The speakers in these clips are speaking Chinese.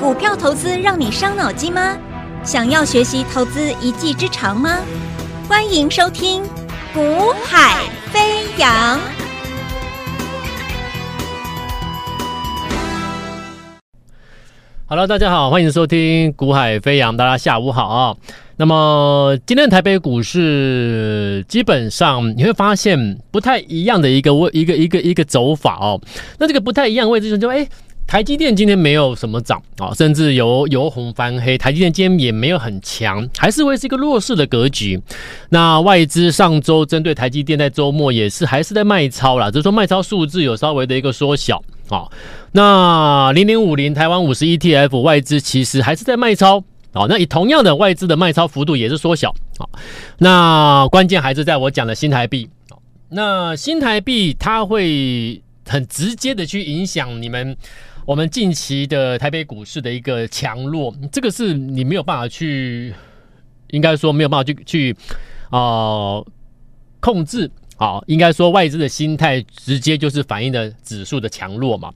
股票投资让你伤脑筋吗？想要学习投资一技之长吗？欢迎收听《股海飞扬》。Hello，大家好，欢迎收听《股海飞扬》，大家下午好啊。那么今天台北股市基本上你会发现不太一样的一个位一个一个一个走法哦。那这个不太一样位置就是说，哎，台积电今天没有什么涨啊，甚至由由红翻黑，台积电今天也没有很强，还是会是一个弱势的格局。那外资上周针对台积电在周末也是还是在卖超啦，只是说卖超数字有稍微的一个缩小啊。那零零五零台湾五十 ETF 外资其实还是在卖超。好，那以同样的外资的卖超幅度也是缩小。啊，那关键还是在我讲的新台币。那新台币它会很直接的去影响你们我们近期的台北股市的一个强弱，这个是你没有办法去，应该说没有办法去去啊、控制。好，应该说外资的心态直接就是反映的指数的强弱嘛。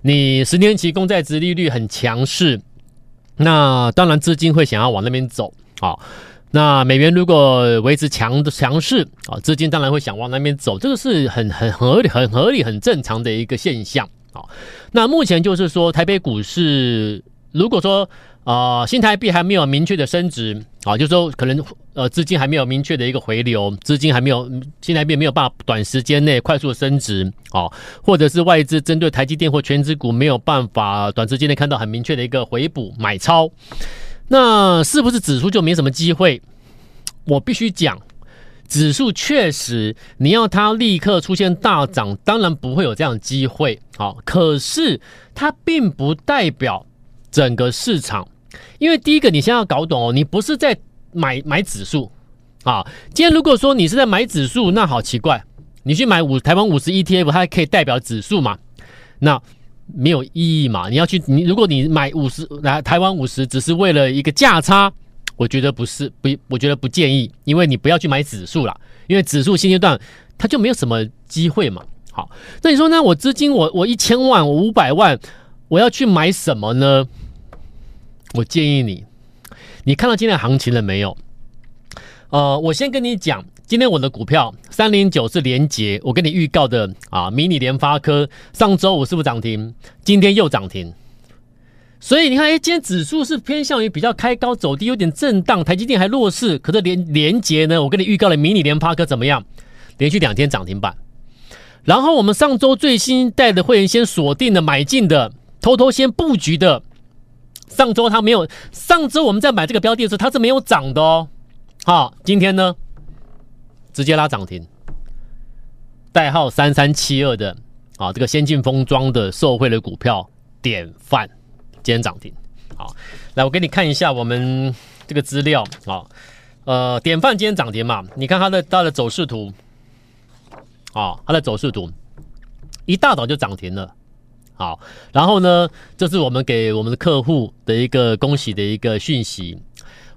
你十年期公债殖利率很强势。那当然，资金会想要往那边走啊。那美元如果维持强的强势啊，资金当然会想往那边走，这个是很很合理、很合理、很正常的一个现象啊。那目前就是说，台北股市如果说。啊、呃，新台币还没有明确的升值啊，就是说可能呃资金还没有明确的一个回流，资金还没有新台币没有办法短时间内快速升值啊，或者是外资针对台积电或权值股没有办法短时间内看到很明确的一个回补买超，那是不是指数就没什么机会？我必须讲，指数确实你要它立刻出现大涨，当然不会有这样的机会。好，可是它并不代表整个市场。因为第一个，你先要搞懂哦，你不是在买买指数啊。今天如果说你是在买指数，那好奇怪，你去买五台湾五十 ETF，它还可以代表指数嘛？那没有意义嘛？你要去你如果你买五十来台湾五十，只是为了一个价差，我觉得不是不，我觉得不建议，因为你不要去买指数啦，因为指数现阶段它就没有什么机会嘛。好，那你说呢？我资金我我一千万，我五百万，我要去买什么呢？我建议你，你看到今天行情了没有？呃，我先跟你讲，今天我的股票三零九是连结，我跟你预告的啊，迷你联发科上周五是不是涨停？今天又涨停，所以你看，哎，今天指数是偏向于比较开高走低，有点震荡，台积电还弱势，可是连连结呢，我跟你预告了迷你联发科怎么样？连续两天涨停板，然后我们上周最新带的会员先锁定的买进的，偷偷先布局的。上周它没有，上周我们在买这个标的的时候，它是没有涨的哦。好，今天呢，直接拉涨停，代号三三七二的啊，这个先进封装的受惠的股票典范，今天涨停。好，来我给你看一下我们这个资料啊，呃，典范今天涨停嘛？你看它的它的走势图，啊，它的走势图，一大早就涨停了。好，然后呢，这是我们给我们的客户的一个恭喜的一个讯息。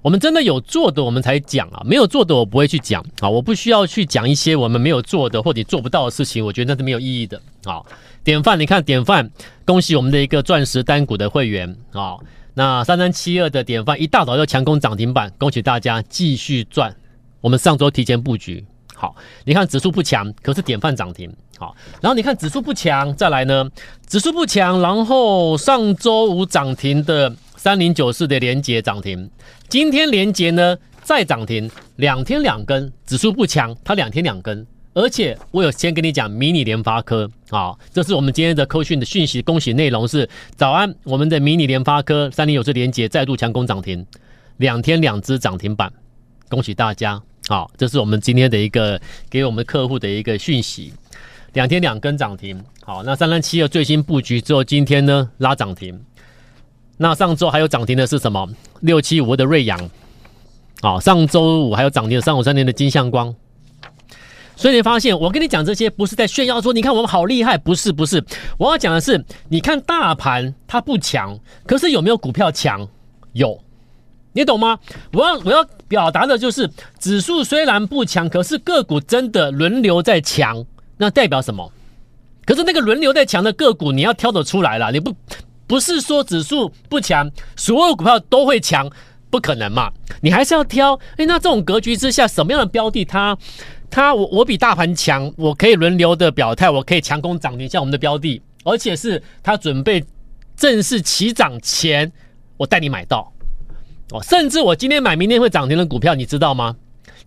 我们真的有做的，我们才讲啊；没有做的，我不会去讲啊。我不需要去讲一些我们没有做的或者做不到的事情，我觉得那是没有意义的。好，典范，你看典范，恭喜我们的一个钻石单股的会员啊。那三三七二的典范一大早就强攻涨停板，恭喜大家继续赚。我们上周提前布局。好，你看指数不强，可是典范涨停。好，然后你看指数不强，再来呢，指数不强，然后上周五涨停的三零九四的连结涨停，今天连结呢再涨停，两天两根，指数不强，它两天两根，而且我有先跟你讲迷你联发科啊，这是我们今天的科讯的讯息，恭喜内容是早安，我们的迷你联发科三零九这连接再度强攻涨停，两天两支涨停板，恭喜大家。好，这是我们今天的一个给我们客户的一个讯息，两天两根涨停。好，那三三七二最新布局之后，今天呢拉涨停。那上周还有涨停的是什么？六七五的瑞阳。好，上周五还有涨停的三五三零的金相光。所以你发现，我跟你讲这些不是在炫耀说，你看我们好厉害，不是不是。我要讲的是，你看大盘它不强，可是有没有股票强？有。你懂吗？我要我要表达的就是，指数虽然不强，可是个股真的轮流在强，那代表什么？可是那个轮流在强的个股，你要挑得出来了，你不不是说指数不强，所有股票都会强，不可能嘛？你还是要挑。哎，那这种格局之下，什么样的标的它，他我我比大盘强，我可以轮流的表态，我可以强攻涨停，像我们的标的，而且是它准备正式起涨前，我带你买到。哦，甚至我今天买，明天会涨停的股票，你知道吗？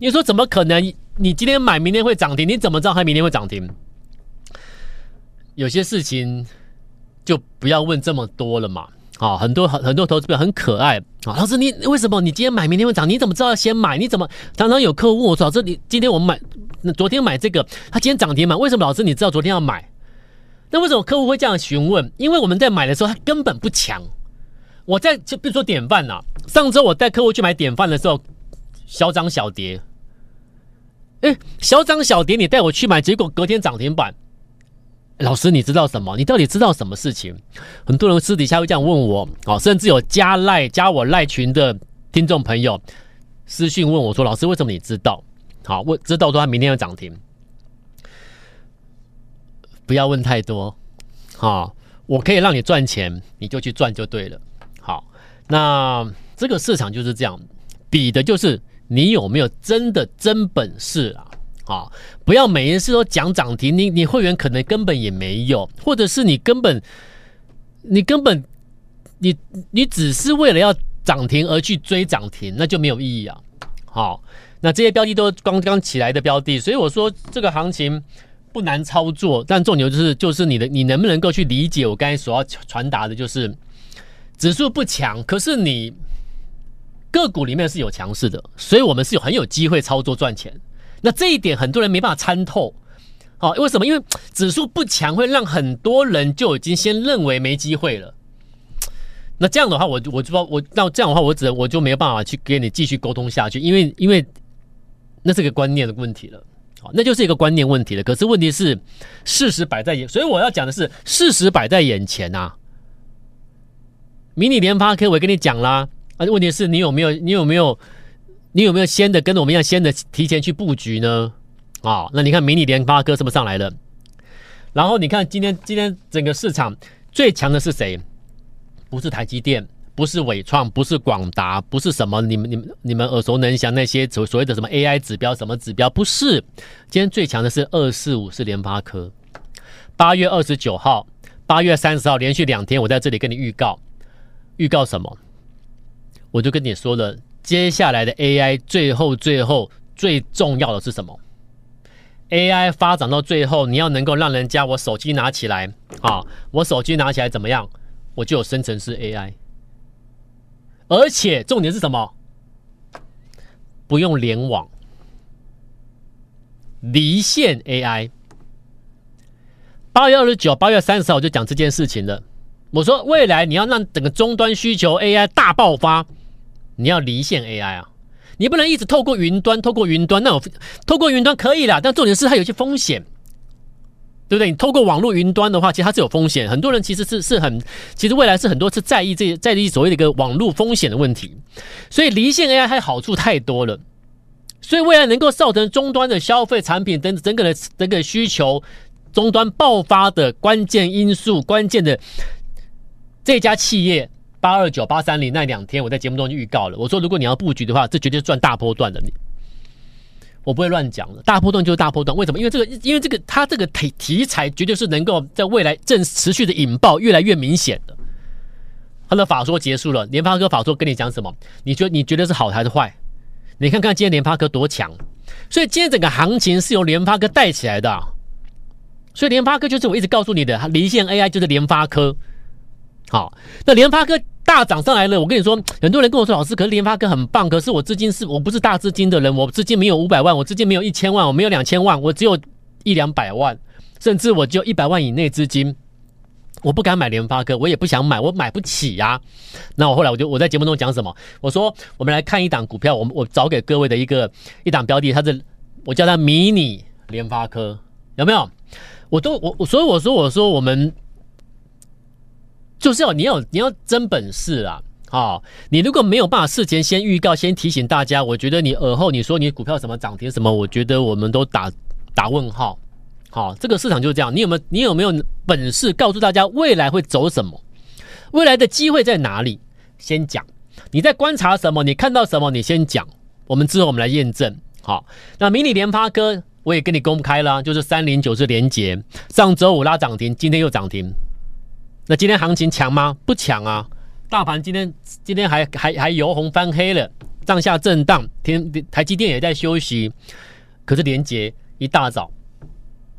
你说怎么可能？你今天买，明天会涨停，你怎么知道它明天会涨停？有些事情就不要问这么多了嘛。啊、哦，很多很很多投资者很可爱啊、哦。老师，你为什么你今天买，明天会涨？你怎么知道要先买？你怎么常常有客户问我说，老师，你今天我们买，昨天买这个，他今天涨停嘛？为什么老师你知道昨天要买？那为什么客户会这样询问？因为我们在买的时候，它根本不强。我在就比如说典范呐、啊，上周我带客户去买典范的时候，小涨小跌。哎，小涨小跌，你带我去买，结果隔天涨停板。老师，你知道什么？你到底知道什么事情？很多人私底下会这样问我，哦，甚至有加赖加我赖群的听众朋友私讯问我说：“老师，为什么你知道？好，我知道说他明天要涨停。”不要问太多，好，我可以让你赚钱，你就去赚就对了。好，那这个市场就是这样，比的就是。你有没有真的真本事啊？啊，不要每一次都讲涨停，你你会员可能根本也没有，或者是你根本你根本你你只是为了要涨停而去追涨停，那就没有意义啊。好，那这些标的都刚刚起来的标的，所以我说这个行情不难操作，但重点就是就是你的你能不能够去理解我刚才所要传达的，就是指数不强，可是你。个股里面是有强势的，所以我们是有很有机会操作赚钱。那这一点很多人没办法参透，好，为什么？因为指数不强，会让很多人就已经先认为没机会了。那这样的话，我我就说，我那这样的话，我只能我就没有办法去跟你继续沟通下去，因为因为那是个观念的问题了，好，那就是一个观念问题了。可是问题是事实摆在眼，所以我要讲的是事实摆在眼前呐、啊。迷你联发科，我跟你讲啦。啊，问题是你有没有，你有没有，你有没有先的跟我们一样，先的提前去布局呢？啊、哦，那你看迷你联发科是不是上来了？然后你看今天今天整个市场最强的是谁？不是台积电，不是伟创，不是广达，不是什么你们你们你们耳熟能详那些所所谓的什么 AI 指标什么指标？不是，今天最强的是二四五是联发科。八月二十九号、八月三十号连续两天，我在这里跟你预告，预告什么？我就跟你说了，接下来的 AI 最后最后最重要的是什么？AI 发展到最后，你要能够让人家我手机拿起来啊，我手机拿起来怎么样？我就有生成式 AI，而且重点是什么？不用联网，离线 AI。八月二十九、八月三十号我就讲这件事情了。我说未来你要让整个终端需求 AI 大爆发。你要离线 AI 啊，你不能一直透过云端，透过云端，那我透过云端可以啦，但重点是它有些风险，对不对？你透过网络云端的话，其实它是有风险。很多人其实是是很，其实未来是很多是在意这在意所谓的一个网络风险的问题。所以离线 AI 它好处太多了，所以未来能够造成终端的消费产品等整个的整个需求终端爆发的关键因素，关键的这家企业。八二九八三零那两天，我在节目中就预告了。我说，如果你要布局的话，这绝对是赚大波段的。你，我不会乱讲的。大波段就是大波段，为什么？因为这个，因为这个，它这个题题材绝对是能够在未来正持续的引爆，越来越明显的。他的法说结束了，联发科法说跟你讲什么？你觉得你觉得是好还是坏？你看看今天联发科多强，所以今天整个行情是由联发科带起来的。所以联发科就是我一直告诉你的，离线 AI 就是联发科。好，那联发科。大涨上来了，我跟你说，很多人跟我说，老师，可是联发科很棒，可是我资金是我不是大资金的人，我资金没有五百万，我资金没有一千万，我没有两千万，我只有一两百万，甚至我只有一百万以内资金，我不敢买联发科，我也不想买，我买不起呀、那我后来我就我在节目中讲什么？我说我们来看一档股票，我我找给各位的一个一档标的，它是我叫它迷你联发科，有没有？我都我我所以我说我说我们。就是要你要你要真本事啊！好、你如果没有办法事前先预告、先提醒大家，我觉得你尔后你说你股票什么涨停什么，我觉得我们都打打问号。好、这个市场就是这样，你有没有你有没有本事告诉大家未来会走什么？未来的机会在哪里？先讲。你在观察什么？你看到什么？你先讲。我们之后我们来验证。好，那迷你联发科我也跟你公开了，就是三零九是连结，上周五拉涨停，今天又涨停。那今天行情强吗？不强啊。大盘今天今天还还还由红翻黑了，上下震荡。天台积电也在休息，可是连结一大早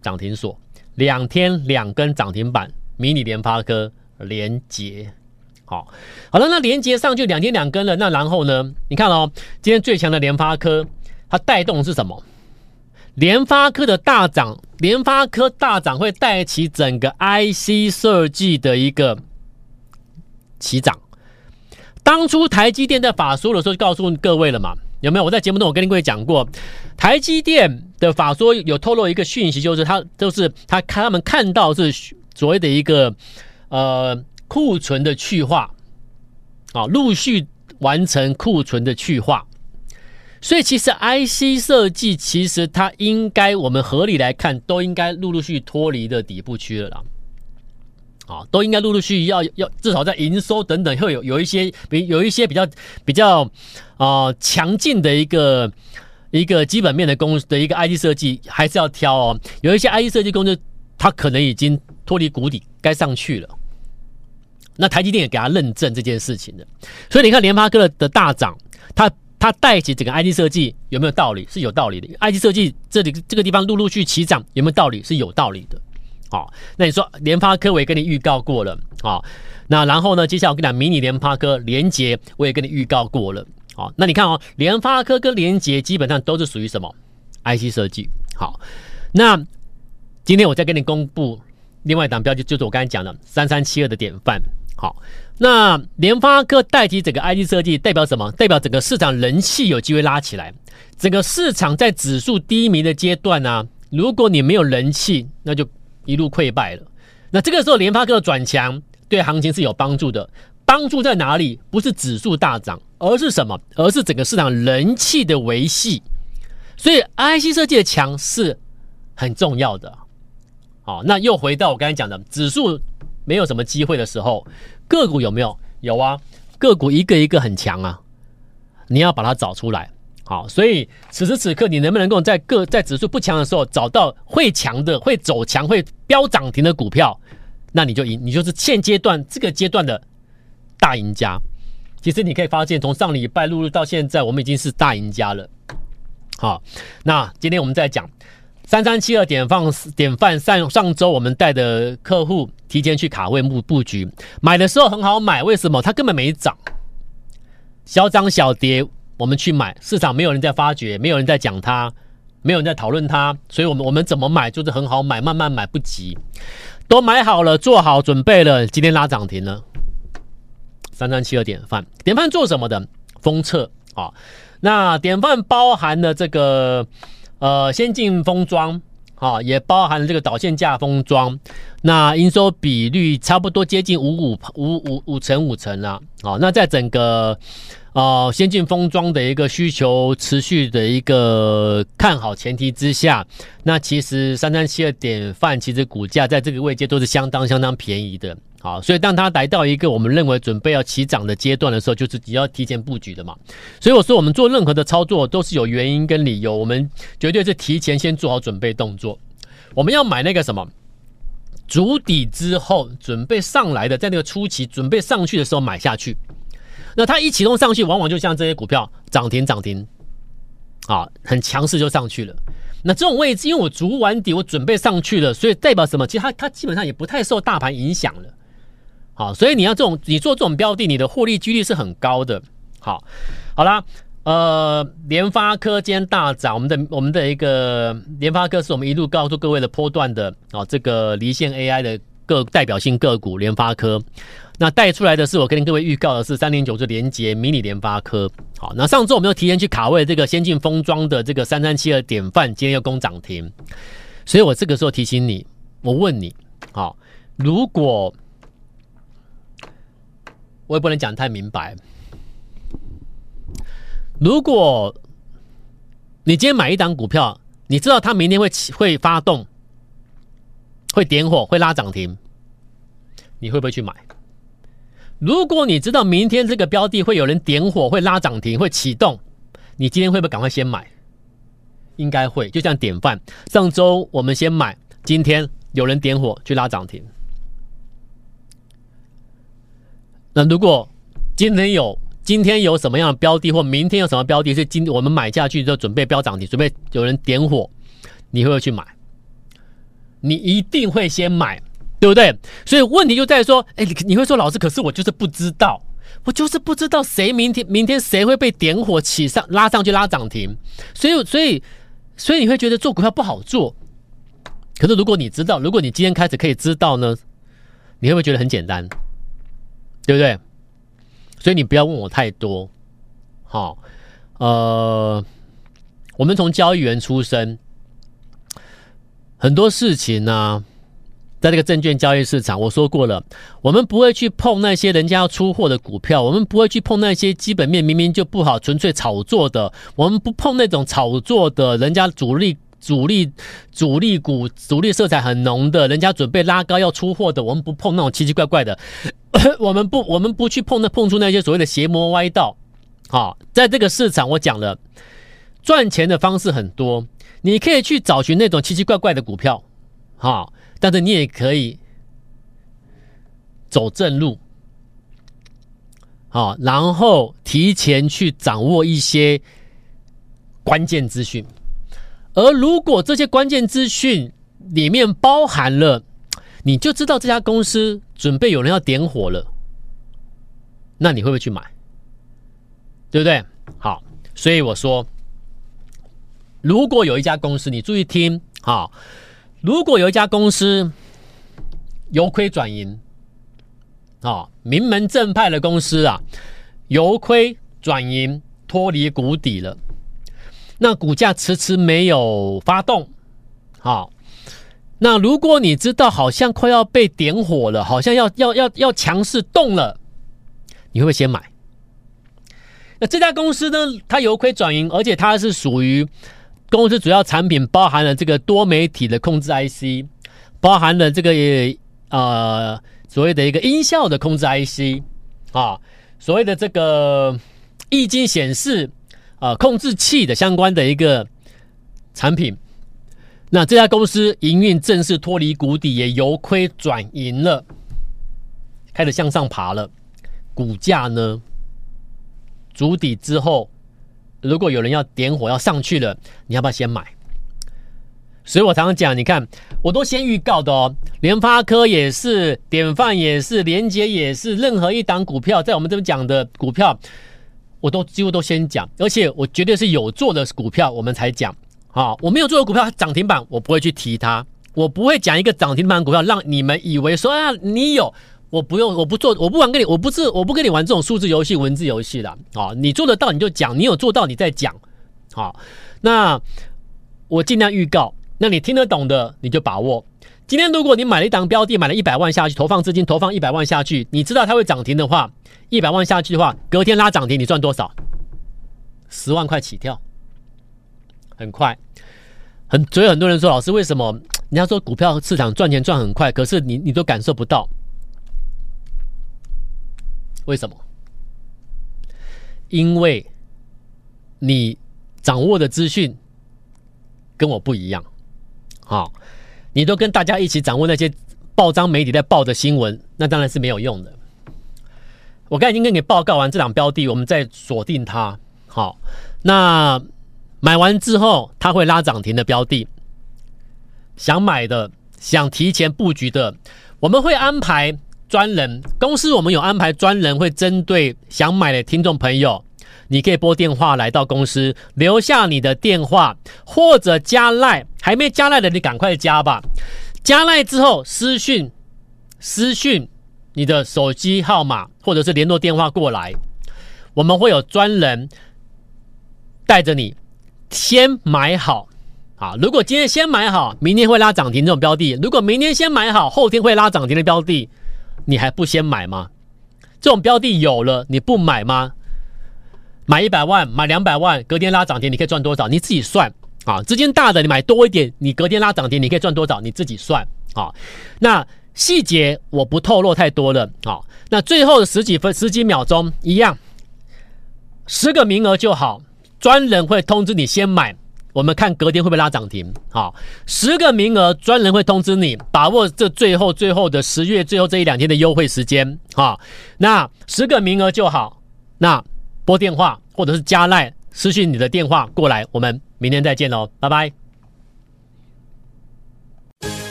涨停锁，两天两根涨停板，迷你联发科连结。好，好了，那连接上就两天两根了，那然后呢？你看哦，今天最强的联发科，它带动是什么？联发科的大涨，联发科大涨会带起整个 IC 设计的一个起涨。当初台积电在法说的时候就告诉各位了嘛，有没有？我在节目中我跟各位讲过，台积电的法说有透露一个讯息，就是他就是他看他们看到是所谓的一个呃。库存的去化，啊，陆续完成库存的去化，所以其实 IC 设计其实它应该，我们合理来看，都应该陆陆续脱离的底部区了啦，啊，都应该陆陆续续要要至少在营收等等会有有一些比有一些比较比较啊强劲的一个一个基本面的公司的一个 IC 设计还是要挑哦，有一些 IC 设计公司它可能已经脱离谷底，该上去了。那台积电也给他认证这件事情的，所以你看联发科的大涨，它它带起整个 IC 设计有没有道理？是有道理的。IC 设计这里这个地方陆陆续续起涨有没有道理？是有道理的。好，那你说联发科我也跟你预告过了啊，那然后呢，接下来我跟你讲迷你联发科连结我也跟你预告过了。好，那你看哦，联发科跟连结基本上都是属于什么 IC 设计。好，那今天我再跟你公布另外一档标的，就是我刚才讲的三三七二的典范。好，那联发科代替整个 IT 设计，代表什么？代表整个市场人气有机会拉起来。整个市场在指数低迷的阶段呢、如果你没有人气，那就一路溃败了。那这个时候联发科的转强对行情是有帮助的。帮助在哪里？不是指数大涨，而是什么？而是整个市场人气的维系。所以 IC 设计的强是很重要的。好，那又回到我刚才讲的指数。没有什么机会的时候，个股有没有？有啊，个股一个一个很强啊，你要把它找出来。好，所以此时此刻，你能不能够在个在指数不强的时候，找到会强的、会走强、会飙涨停的股票，那你就赢，你就是现阶段这个阶段的大赢家。其实你可以发现，从上礼拜录入到现在，我们已经是大赢家了。好，那今天我们再讲。三三七二典放典范上上周我们带的客户提前去卡位布布局，买的时候很好买，为什么？它根本没涨，小涨小跌，我们去买，市场没有人在发觉，没有人在讲它，没有人在讨论它，所以我们我们怎么买就是很好买，慢慢买不急，都买好了，做好准备了，今天拉涨停了。三三七二典范，典范做什么的？封测啊，那典范包含了这个。呃，先进封装啊，也包含了这个导线架封装，那营收比率差不多接近五五五五五成五成了。好，那在整个呃先进封装的一个需求持续的一个看好前提之下，那其实三三七二典范其实股价在这个位阶都是相当相当便宜的。好，所以当它来到一个我们认为准备要起涨的阶段的时候，就是你要提前布局的嘛。所以我说，我们做任何的操作都是有原因跟理由，我们绝对是提前先做好准备动作。我们要买那个什么，足底之后准备上来的，在那个初期准备上去的时候买下去。那它一启动上去，往往就像这些股票涨停涨停，啊，很强势就上去了。那这种位置，因为我足完底，我准备上去了，所以代表什么？其实它它基本上也不太受大盘影响了。好，所以你要这种，你做这种标的，你的获利几率是很高的。好，好啦，呃，联发科今天大涨，我们的我们的一个联发科是我们一路告诉各位的波段的啊，这个离线 AI 的个代表性个股联发科。那带出来的是我跟各位预告的是三零九是连接迷你联发科。好，那上周我们又提前去卡位这个先进封装的这个三三七二典范，今天又攻涨停。所以我这个时候提醒你，我问你，好，如果我也不能讲太明白。如果你今天买一档股票，你知道它明天会起会发动，会点火，会拉涨停，你会不会去买？如果你知道明天这个标的会有人点火，会拉涨停，会启动，你今天会不会赶快先买？应该会，就像典范，上周我们先买，今天有人点火去拉涨停。那如果今天有今天有什么样的标的，或明天有什么标的，是今我们买下去就准备飙涨停，准备有人点火，你会不会去买？你一定会先买，对不对？所以问题就在于说，哎，你你会说老师，可是我就是不知道，我就是不知道谁明天明天谁会被点火起上拉上去拉涨停，所以所以所以你会觉得做股票不好做。可是如果你知道，如果你今天开始可以知道呢，你会不会觉得很简单？对不对？所以你不要问我太多，好，呃，我们从交易员出身，很多事情呢，在这个证券交易市场，我说过了，我们不会去碰那些人家要出货的股票，我们不会去碰那些基本面明明就不好、纯粹炒作的，我们不碰那种炒作的，人家主力。主力主力股主力色彩很浓的，人家准备拉高要出货的，我们不碰那种奇奇怪怪的，我们不我们不去碰那碰出那些所谓的邪魔歪道。好，在这个市场我讲了，赚钱的方式很多，你可以去找寻那种奇奇怪怪的股票，好，但是你也可以走正路，好，然后提前去掌握一些关键资讯。而如果这些关键资讯里面包含了，你就知道这家公司准备有人要点火了，那你会不会去买？对不对？好，所以我说，如果有一家公司，你注意听，好，如果有一家公司由亏转盈，啊，名门正派的公司啊，由亏转盈，脱离谷底了。那股价迟迟没有发动，好，那如果你知道好像快要被点火了，好像要要要要强势动了，你会不会先买？那这家公司呢，它由亏转盈，而且它是属于公司主要产品包含了这个多媒体的控制 IC，包含了这个呃所谓的一个音效的控制 IC 啊，所谓的这个液晶显示。呃，控制器的相关的一个产品，那这家公司营运正式脱离谷底，也由亏转盈了，开始向上爬了。股价呢，筑底之后，如果有人要点火要上去了，你要不要先买？所以我常常讲，你看，我都先预告的哦。联发科也是，典范也是，连结也是，任何一档股票，在我们这边讲的股票。我都几乎都先讲，而且我绝对是有做的股票，我们才讲。好，我没有做的股票涨停板，我不会去提它。我不会讲一个涨停板股票，让你们以为说啊，你有，我不用，我不做，我不玩跟你，我不是，我不跟你玩这种数字游戏、文字游戏的。啊，你做得到你就讲，你有做到你再讲。好，那我尽量预告，那你听得懂的你就把握。今天如果你买了一档标的，买了一百万下去，投放资金投放一百万下去，你知道它会涨停的话，一百万下去的话，隔天拉涨停，你赚多少？十万块起跳，很快。很所以很多人说，老师为什么人家说股票市场赚钱赚很快，可是你你都感受不到？为什么？因为你掌握的资讯跟我不一样，好。你都跟大家一起掌握那些报章媒体在报的新闻，那当然是没有用的。我刚才已经跟你报告完这档标的，我们再锁定它。好，那买完之后它会拉涨停的标的，想买的、想提前布局的，我们会安排专人。公司我们有安排专人，会针对想买的听众朋友。你可以拨电话来到公司，留下你的电话或者加赖，还没加赖的你赶快加吧。加赖之后私讯私讯你的手机号码或者是联络电话过来，我们会有专人带着你先买好。啊，如果今天先买好，明天会拉涨停这种标的；如果明天先买好，后天会拉涨停的标的，你还不先买吗？这种标的有了，你不买吗？买一百万，买两百万，隔天拉涨停，你可以赚多少？你自己算啊。资金大的，你买多一点，你隔天拉涨停，你可以赚多少？你自己算啊。那细节我不透露太多了。好，那最后的十几分、十几秒钟一样，十个名额就好，专人会通知你先买。我们看隔天会不会拉涨停？好，十个名额，专人会通知你，把握这最后最后的十月最后这一两天的优惠时间。好，那十个名额就好，那拨电话或者是加赖私信你的电话过来，我们明天再见喽，拜拜。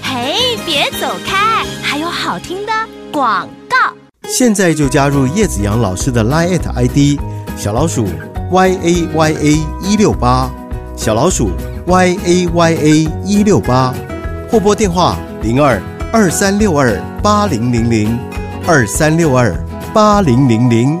嘿，别走开，还有好听的广告。现在就加入叶子阳老师的 Line ID 小老鼠 y a y a 一六八。小老鼠 y a y a 一六八，或拨电话零二二三六二八零零零二三六二八零零零。